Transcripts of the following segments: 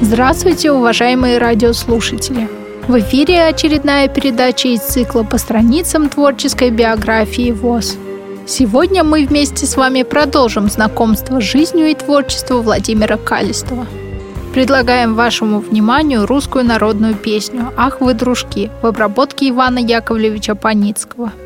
Здравствуйте, уважаемые радиослушатели! В эфире очередная передача из цикла по страницам творческой биографии ВОЗ. Сегодня мы вместе с вами продолжим знакомство с жизнью и творчеством Владимира Калистова. Предлагаем вашему вниманию русскую народную песню «Ах вы, дружки» в обработке Ивана Яковлевича Паницкого –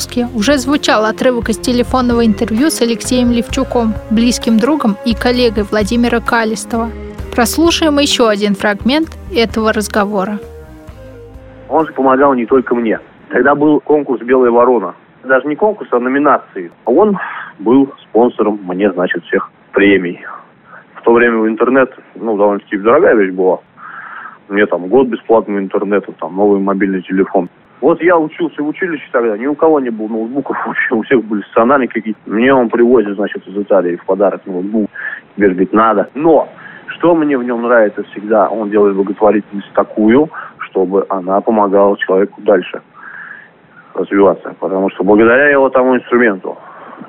выпуске уже звучал отрывок из телефонного интервью с Алексеем Левчуком, близким другом и коллегой Владимира Калистова. Прослушаем еще один фрагмент этого разговора. Он же помогал не только мне. Тогда был конкурс «Белая ворона». Даже не конкурс, а номинации. Он был спонсором мне, значит, всех премий. В то время интернет, ну, довольно-таки дорогая вещь была. Мне там год бесплатного интернета, там новый мобильный телефон. Вот я учился в училище тогда, ни у кого не было ноутбуков вообще, у всех были стационарные какие-то. Мне он привозит, значит, из Италии в подарок ноутбук. Теперь говорит, надо. Но, что мне в нем нравится всегда, он делает благотворительность такую, чтобы она помогала человеку дальше развиваться. Потому что благодаря его тому инструменту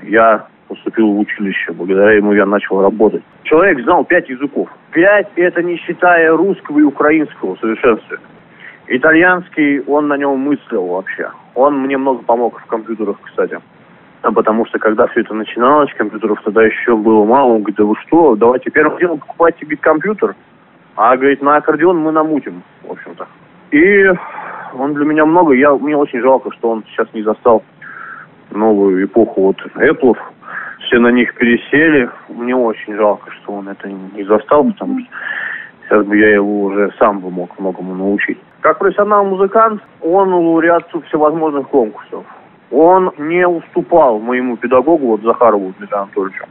я поступил в училище, благодаря ему я начал работать. Человек знал пять языков. Пять – это не считая русского и украинского в. Итальянский, он на нем мыслил вообще. Он мне много помог в компьютерах, кстати. А потому что когда все это начиналось, компьютеров тогда еще было мало. Он говорит, да вы что, давайте первым делом покупайте говорит, компьютер. А, говорит, на аккордеон мы намутим, в общем-то. И он для меня много. Я, мне очень жалко, что он сейчас не застал новую эпоху вот Apple. Все на них пересели. Мне очень жалко, что он это не застал, потому что сейчас бы я его уже сам бы мог многому научить. Как профессиональный музыкант, он лауреат всевозможных конкурсов. Он не уступал моему педагогу, вот Захарову Дмитрию Анатольевичу.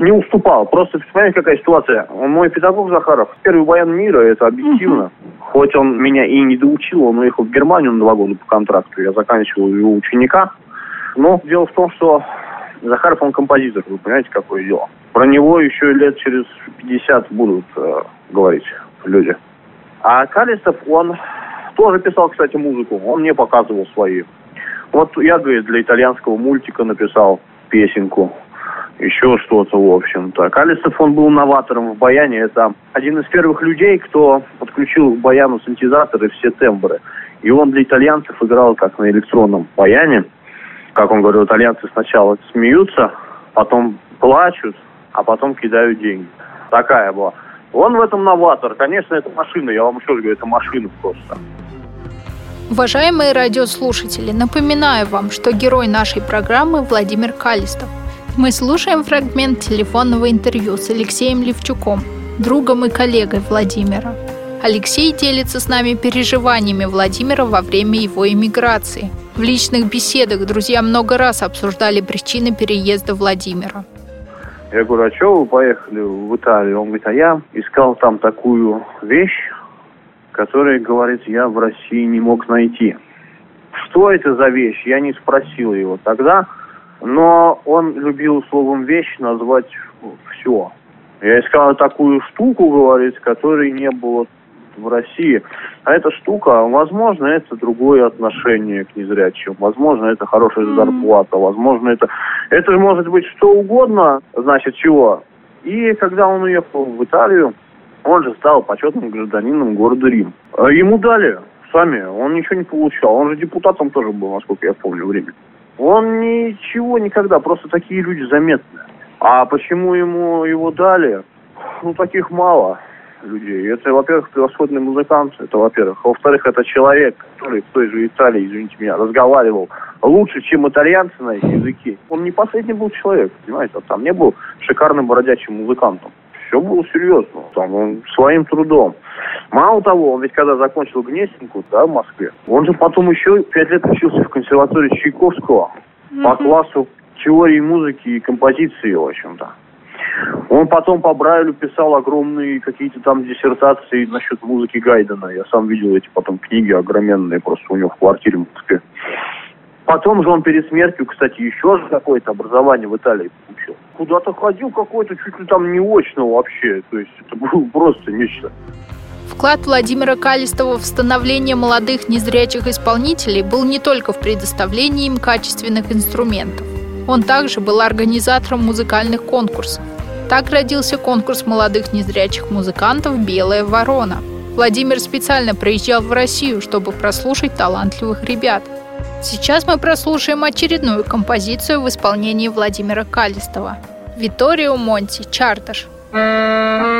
Не уступал. Просто понимаете, какая ситуация? Он мой педагог Захаров. Первый баян мира, это объективно. Хоть он меня и не доучил, он уехал в Германию на два года по контракту. Я заканчивал его ученика. Но дело в том, что Захаров, он композитор, вы понимаете, какое дело. Про него еще лет через 50 будут э, говорить люди. А Калистов, он тоже писал, кстати, музыку. Он мне показывал свои. Вот я, говорит, для итальянского мультика написал песенку. Еще что-то, в общем-то. Калистов, он был новатором в баяне. Это один из первых людей, кто подключил к баяну синтезаторы все тембры. И он для итальянцев играл как на электронном баяне. Как он говорил, итальянцы сначала смеются, потом плачут, а потом кидают деньги. Такая была. Он в этом новатор. Конечно, это машина. Я вам еще раз говорю, это машина просто. Уважаемые радиослушатели, напоминаю вам, что герой нашей программы Владимир Калистов. Мы слушаем фрагмент телефонного интервью с Алексеем Левчуком, другом и коллегой Владимира. Алексей делится с нами переживаниями Владимира во время его эмиграции. В личных беседах друзья много раз обсуждали причины переезда Владимира. Я говорю, а что вы поехали в Италию? Он говорит, а я искал там такую вещь, которую, говорит, я в России не мог найти. Что это за вещь? Я не спросил его тогда, но он любил словом вещь назвать все. Я искал такую штуку, говорит, которой не было в России. А эта штука, возможно, это другое отношение к незрячим. Возможно, это хорошая зарплата. Возможно, это... Это может быть что угодно, значит, чего. И когда он уехал в Италию, он же стал почетным гражданином города Рим. А ему дали сами, он ничего не получал. Он же депутатом тоже был, насколько я помню, время. Он ничего никогда, просто такие люди заметные. А почему ему его дали? Ну, таких мало людей. Это, во-первых, превосходный музыкант, это во-первых. А во-вторых, это человек, который в той же Италии, извините меня, разговаривал лучше, чем итальянцы на их языке. Он не последний был человек, понимаете, а там не был шикарным бродячим музыкантом. Все было серьезно, там он своим трудом. Мало того, он ведь когда закончил Гнесинку, да, в Москве, он же потом еще пять лет учился в консерватории Чайковского mm-hmm. по классу теории музыки и композиции, в общем-то. Он потом по Брайлю писал огромные какие-то там диссертации насчет музыки Гайдена. Я сам видел эти потом книги огроменные просто у него в квартире в Москве. Потом же он перед смертью, кстати, еще же какое-то образование в Италии получил. Куда-то ходил какой-то чуть ли там не очно вообще. То есть это было просто нечто. Вклад Владимира Калистова в становление молодых незрячих исполнителей был не только в предоставлении им качественных инструментов. Он также был организатором музыкальных конкурсов. Так родился конкурс молодых незрячих музыкантов «Белая ворона». Владимир специально приезжал в Россию, чтобы прослушать талантливых ребят. Сейчас мы прослушаем очередную композицию в исполнении Владимира Калистова. Виторио Монти, Чарташ. Еще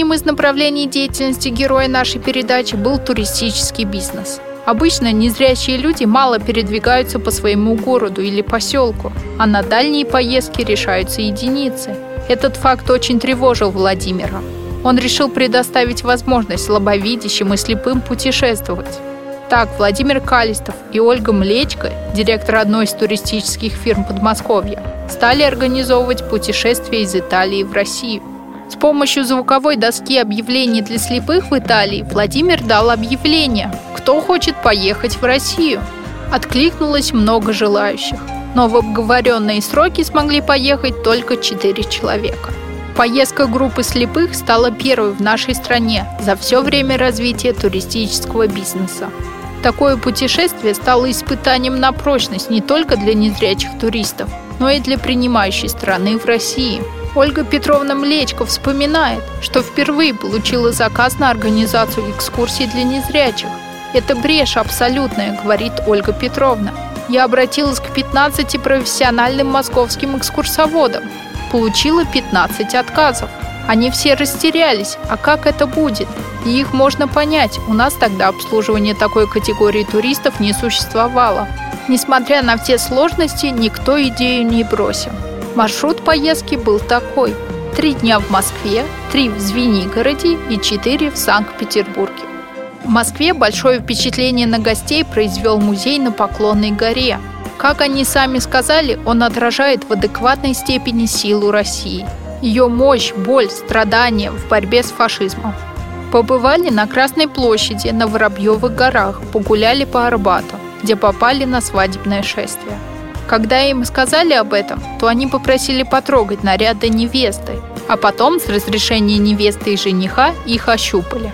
одним из направлений деятельности героя нашей передачи был туристический бизнес. Обычно незрячие люди мало передвигаются по своему городу или поселку, а на дальние поездки решаются единицы. Этот факт очень тревожил Владимира. Он решил предоставить возможность слабовидящим и слепым путешествовать. Так, Владимир Калистов и Ольга Млечко, директор одной из туристических фирм Подмосковья, стали организовывать путешествия из Италии в Россию. С помощью звуковой доски объявлений для слепых в Италии Владимир дал объявление «Кто хочет поехать в Россию?». Откликнулось много желающих, но в обговоренные сроки смогли поехать только 4 человека. Поездка группы слепых стала первой в нашей стране за все время развития туристического бизнеса. Такое путешествие стало испытанием на прочность не только для незрячих туристов, но и для принимающей страны в России – Ольга Петровна Млечко вспоминает, что впервые получила заказ на организацию экскурсий для незрячих. «Это брешь абсолютная», — говорит Ольга Петровна. «Я обратилась к 15 профессиональным московским экскурсоводам. Получила 15 отказов. Они все растерялись. А как это будет? И их можно понять. У нас тогда обслуживание такой категории туристов не существовало. Несмотря на все сложности, никто идею не бросил. Маршрут поездки был такой. Три дня в Москве, три в Звенигороде и четыре в Санкт-Петербурге. В Москве большое впечатление на гостей произвел музей на Поклонной горе. Как они сами сказали, он отражает в адекватной степени силу России. Ее мощь, боль, страдания в борьбе с фашизмом. Побывали на Красной площади, на Воробьевых горах, погуляли по Арбату, где попали на свадебное шествие. Когда им сказали об этом, то они попросили потрогать наряды невесты, а потом с разрешения невесты и жениха их ощупали.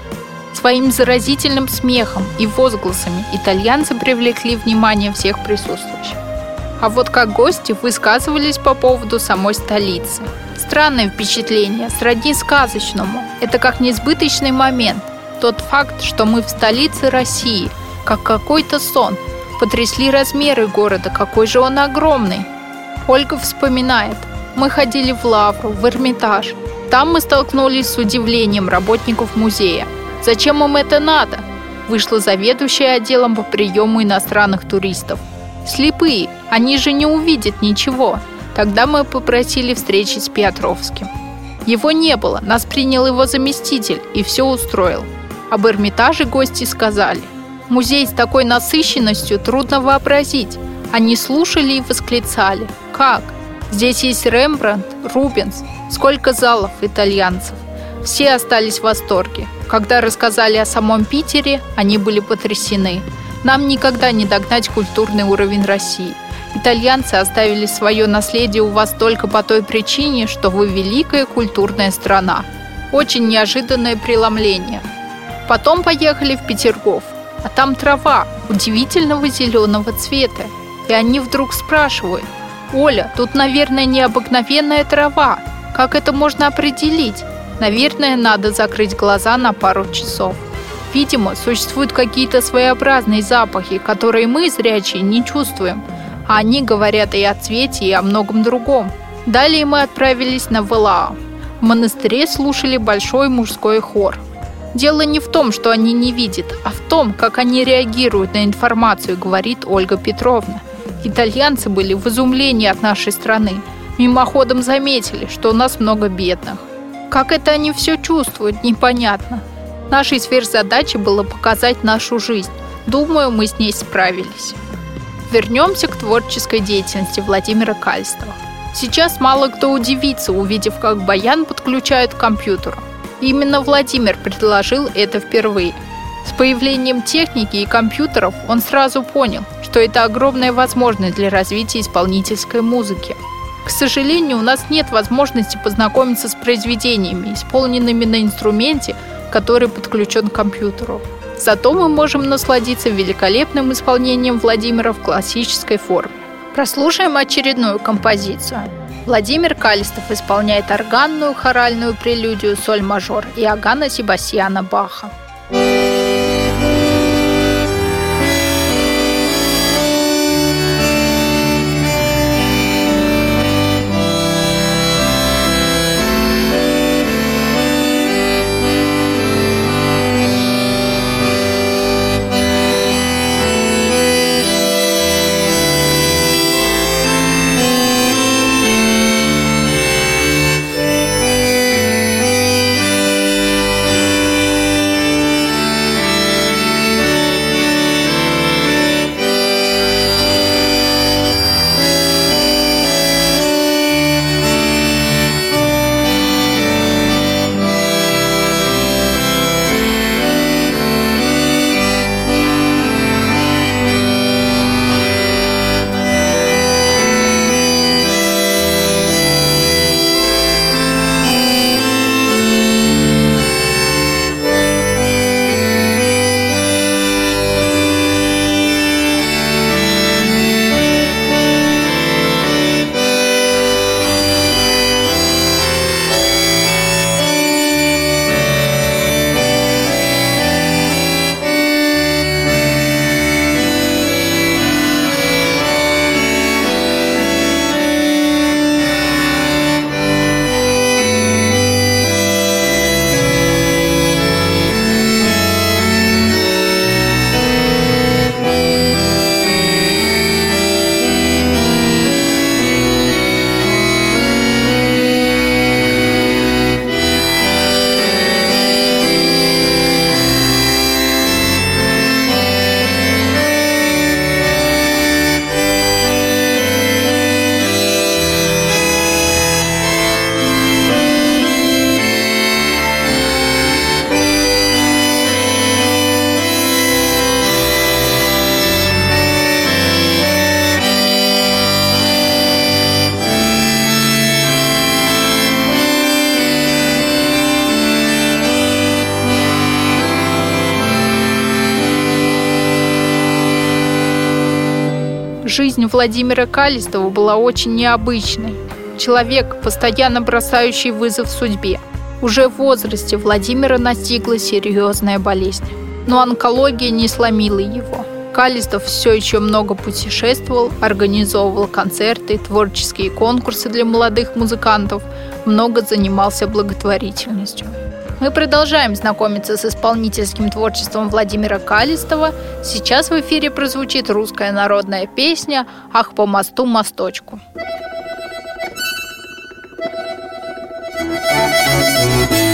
Своим заразительным смехом и возгласами итальянцы привлекли внимание всех присутствующих. А вот как гости высказывались по поводу самой столицы. Странное впечатление, сродни сказочному. Это как несбыточный момент. Тот факт, что мы в столице России, как какой-то сон – Потрясли размеры города, какой же он огромный. Ольга вспоминает. Мы ходили в Лавру, в Эрмитаж. Там мы столкнулись с удивлением работников музея. Зачем им это надо? Вышла заведующая отделом по приему иностранных туристов. Слепые, они же не увидят ничего. Тогда мы попросили встречи с Петровским. Его не было, нас принял его заместитель и все устроил. Об Эрмитаже гости сказали – Музей с такой насыщенностью трудно вообразить. Они слушали и восклицали. Как? Здесь есть Рембрандт, Рубенс, сколько залов итальянцев. Все остались в восторге. Когда рассказали о самом Питере, они были потрясены. Нам никогда не догнать культурный уровень России. Итальянцы оставили свое наследие у вас только по той причине, что вы великая культурная страна. Очень неожиданное преломление. Потом поехали в Петергоф а там трава удивительного зеленого цвета. И они вдруг спрашивают, «Оля, тут, наверное, необыкновенная трава. Как это можно определить? Наверное, надо закрыть глаза на пару часов». Видимо, существуют какие-то своеобразные запахи, которые мы, зрячие, не чувствуем. А они говорят и о цвете, и о многом другом. Далее мы отправились на Валао. В монастыре слушали большой мужской хор. Дело не в том, что они не видят, а в том, как они реагируют на информацию, говорит Ольга Петровна. Итальянцы были в изумлении от нашей страны. Мимоходом заметили, что у нас много бедных. Как это они все чувствуют, непонятно. Нашей сверхзадачей было показать нашу жизнь. Думаю, мы с ней справились. Вернемся к творческой деятельности Владимира Кальстова. Сейчас мало кто удивится, увидев, как баян подключают к компьютеру. Именно Владимир предложил это впервые. С появлением техники и компьютеров он сразу понял, что это огромная возможность для развития исполнительской музыки. К сожалению, у нас нет возможности познакомиться с произведениями, исполненными на инструменте, который подключен к компьютеру. Зато мы можем насладиться великолепным исполнением Владимира в классической форме. Прослушаем очередную композицию. Владимир Калистов исполняет органную хоральную прелюдию соль-мажор Иоганна Себастьяна Баха. Владимира Калистова была очень необычной. Человек, постоянно бросающий вызов судьбе. Уже в возрасте Владимира настигла серьезная болезнь. Но онкология не сломила его. Калистов все еще много путешествовал, организовывал концерты, творческие конкурсы для молодых музыкантов, много занимался благотворительностью. Мы продолжаем знакомиться с исполнительским творчеством Владимира Калистова. Сейчас в эфире прозвучит русская народная песня «Ах, по мосту мосточку». Одним из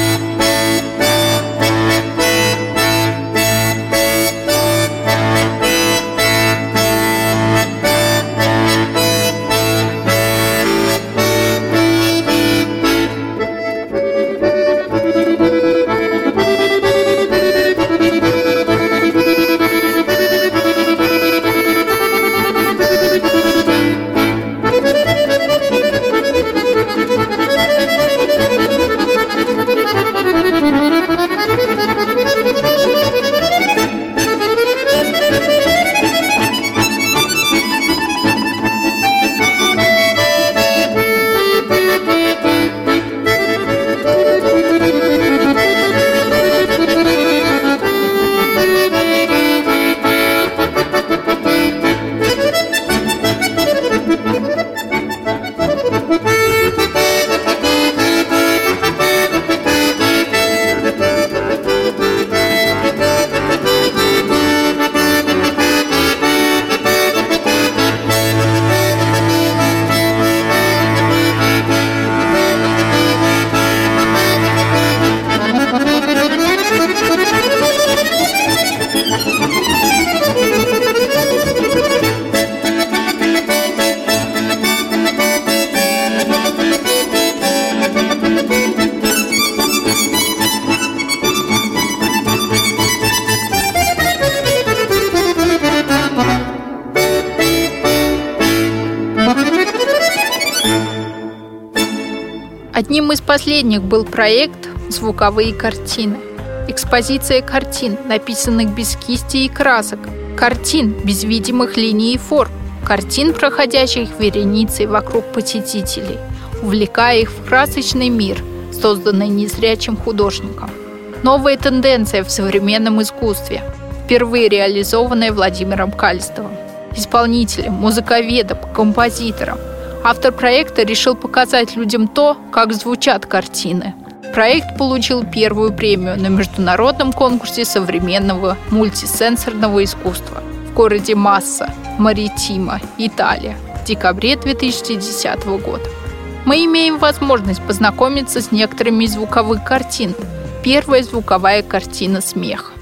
последних был проект «Звуковые картины». Экспозиция картин, написанных без кисти и красок, картин без видимых линий и форм, картин, проходящих вереницей вокруг посетителей, увлекая их в красочный мир, созданный незрячим художником. Новая тенденция в современном искусстве, впервые реализованная Владимиром Кальстовым, исполнителем, музыковедом, композитором – Автор проекта решил показать людям то, как звучат картины. Проект получил первую премию на международном конкурсе современного мультисенсорного искусства в городе Масса, Маритима, Италия в декабре 2010 года. Мы имеем возможность познакомиться с некоторыми из звуковых картин. Первая звуковая картина «Смех».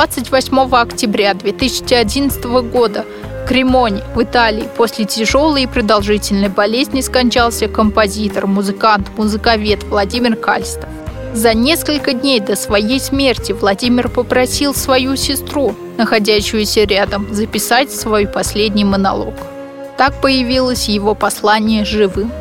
28 октября 2011 года в Кремоне, в Италии, после тяжелой и продолжительной болезни скончался композитор, музыкант, музыковед Владимир Кальстов. За несколько дней до своей смерти Владимир попросил свою сестру, находящуюся рядом, записать свой последний монолог. Так появилось его послание живым.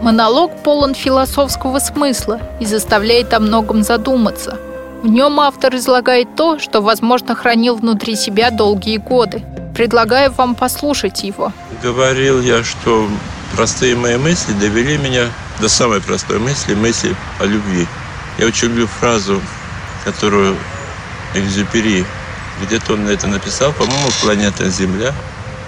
Монолог полон философского смысла и заставляет о многом задуматься. В нем автор излагает то, что, возможно, хранил внутри себя долгие годы. Предлагаю вам послушать его. Говорил я, что простые мои мысли довели меня до самой простой мысли, мысли о любви. Я очень люблю фразу, которую Экзюпери, где-то он это написал, по-моему, «Планета Земля»,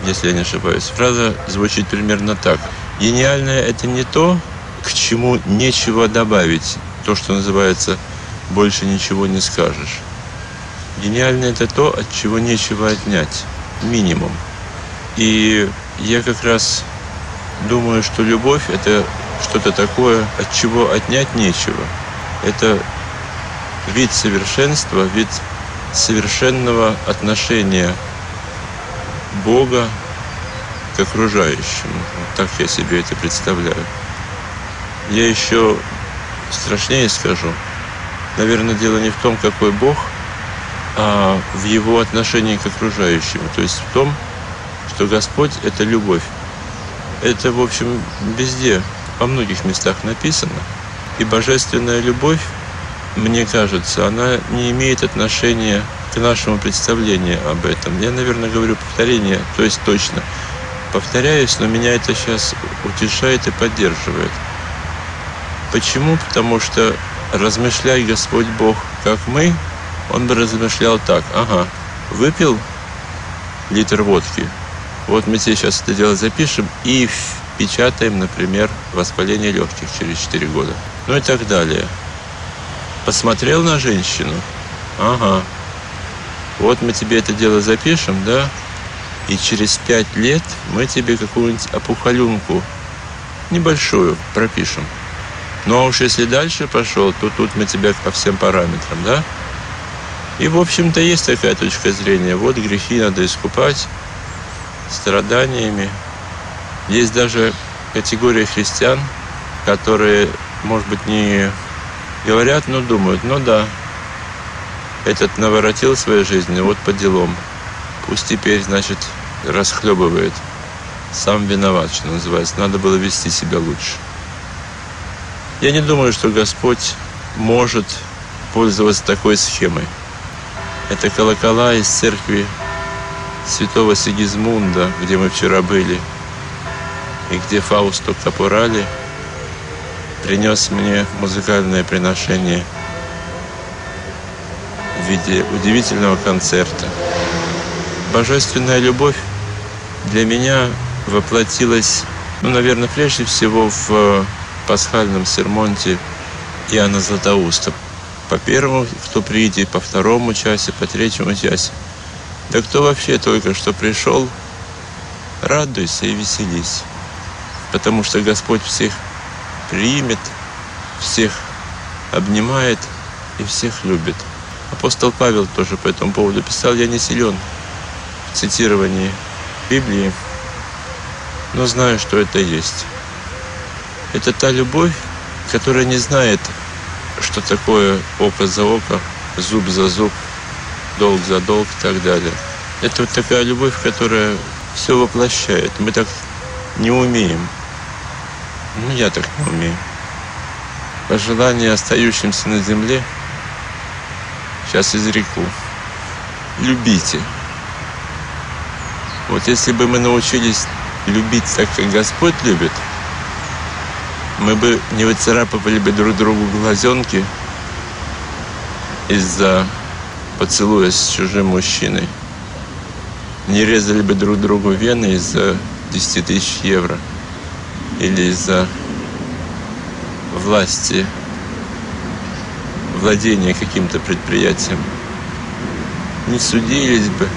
если я не ошибаюсь. Фраза звучит примерно так. Гениальное – это не то, к чему нечего добавить, то, что называется «больше ничего не скажешь». Гениальное – это то, от чего нечего отнять, минимум. И я как раз думаю, что любовь – это что-то такое, от чего отнять нечего – это вид совершенства, вид совершенного отношения Бога к окружающему. Так я себе это представляю. Я еще страшнее скажу. Наверное, дело не в том, какой Бог, а в его отношении к окружающему. То есть в том, что Господь – это любовь. Это, в общем, везде, во многих местах написано – и божественная любовь, мне кажется, она не имеет отношения к нашему представлению об этом. Я, наверное, говорю повторение, то есть точно. Повторяюсь, но меня это сейчас утешает и поддерживает. Почему? Потому что размышляй Господь Бог, как мы, он бы размышлял так. Ага, выпил литр водки, вот мы тебе сейчас это дело запишем и печатаем, например, воспаление легких через 4 года ну и так далее. Посмотрел на женщину? Ага. Вот мы тебе это дело запишем, да? И через пять лет мы тебе какую-нибудь опухолюнку небольшую пропишем. А уж если дальше пошел, то тут мы тебя по всем параметрам, да? И, в общем-то, есть такая точка зрения. Вот грехи надо искупать страданиями. Есть даже категория христиан, которые может быть, не говорят, но думают, ну да, этот наворотил своей жизни, вот по делам. Пусть теперь, значит, расхлебывает. Сам виноват, что называется. Надо было вести себя лучше. Я не думаю, что Господь может пользоваться такой схемой. Это колокола из церкви святого Сигизмунда, где мы вчера были, и где Фаусту Капурали – принес мне музыкальное приношение в виде удивительного концерта. Божественная любовь для меня воплотилась, ну, наверное, прежде всего в пасхальном сермонте Иоанна Златоуста. По первому, кто приедет, по второму часе, по третьему часе. Да кто вообще только что пришел, радуйся и веселись. Потому что Господь всех примет, всех обнимает и всех любит. Апостол Павел тоже по этому поводу писал, я не силен в цитировании Библии, но знаю, что это есть. Это та любовь, которая не знает, что такое око за око, зуб за зуб, долг за долг и так далее. Это вот такая любовь, которая все воплощает. Мы так не умеем. Ну, я так не умею. Пожелание остающимся на земле сейчас изреку. Любите. Вот если бы мы научились любить так, как Господь любит, мы бы не выцарапывали бы друг другу глазенки из-за поцелуя с чужим мужчиной. Не резали бы друг другу вены из-за 10 тысяч евро – или из-за власти владения каким-то предприятием не судились бы,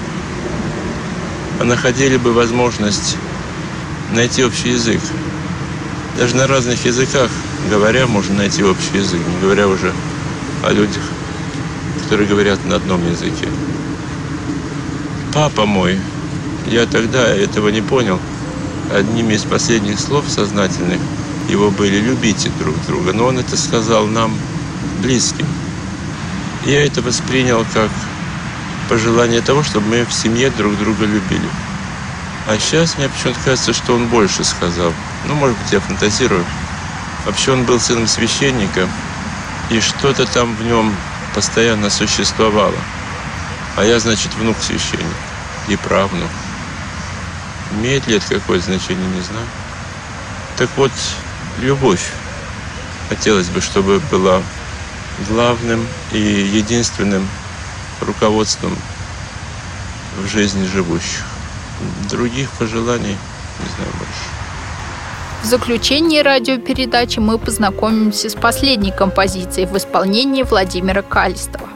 а находили бы возможность найти общий язык. Даже на разных языках говоря, можно найти общий язык, не говоря уже о людях, которые говорят на одном языке. папа мой, я тогда этого не понял, одними из последних слов сознательных его были «любите друг друга», но он это сказал нам, близким. Я это воспринял как пожелание того, чтобы мы в семье друг друга любили. А сейчас мне почему-то кажется, что он больше сказал. Ну, может быть, я фантазирую. Вообще он был сыном священника, и что-то там в нем постоянно существовало. А я, значит, внук священника и правнук. Имеет ли это какое-то значение, не знаю. Так вот, любовь. Хотелось бы, чтобы была главным и единственным руководством в жизни живущих. Других пожеланий не знаю больше. В заключении радиопередачи мы познакомимся с последней композицией в исполнении Владимира Калистова.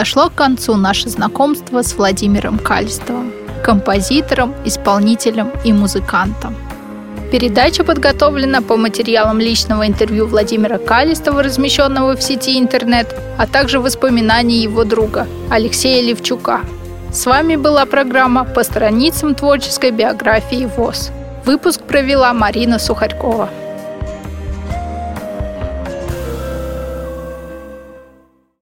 Подошло к концу наше знакомство с Владимиром Кальстовым, композитором, исполнителем и музыкантом. Передача подготовлена по материалам личного интервью Владимира Калистова, размещенного в сети интернет, а также воспоминаний его друга Алексея Левчука. С вами была программа «По страницам творческой биографии ВОЗ». Выпуск провела Марина Сухарькова.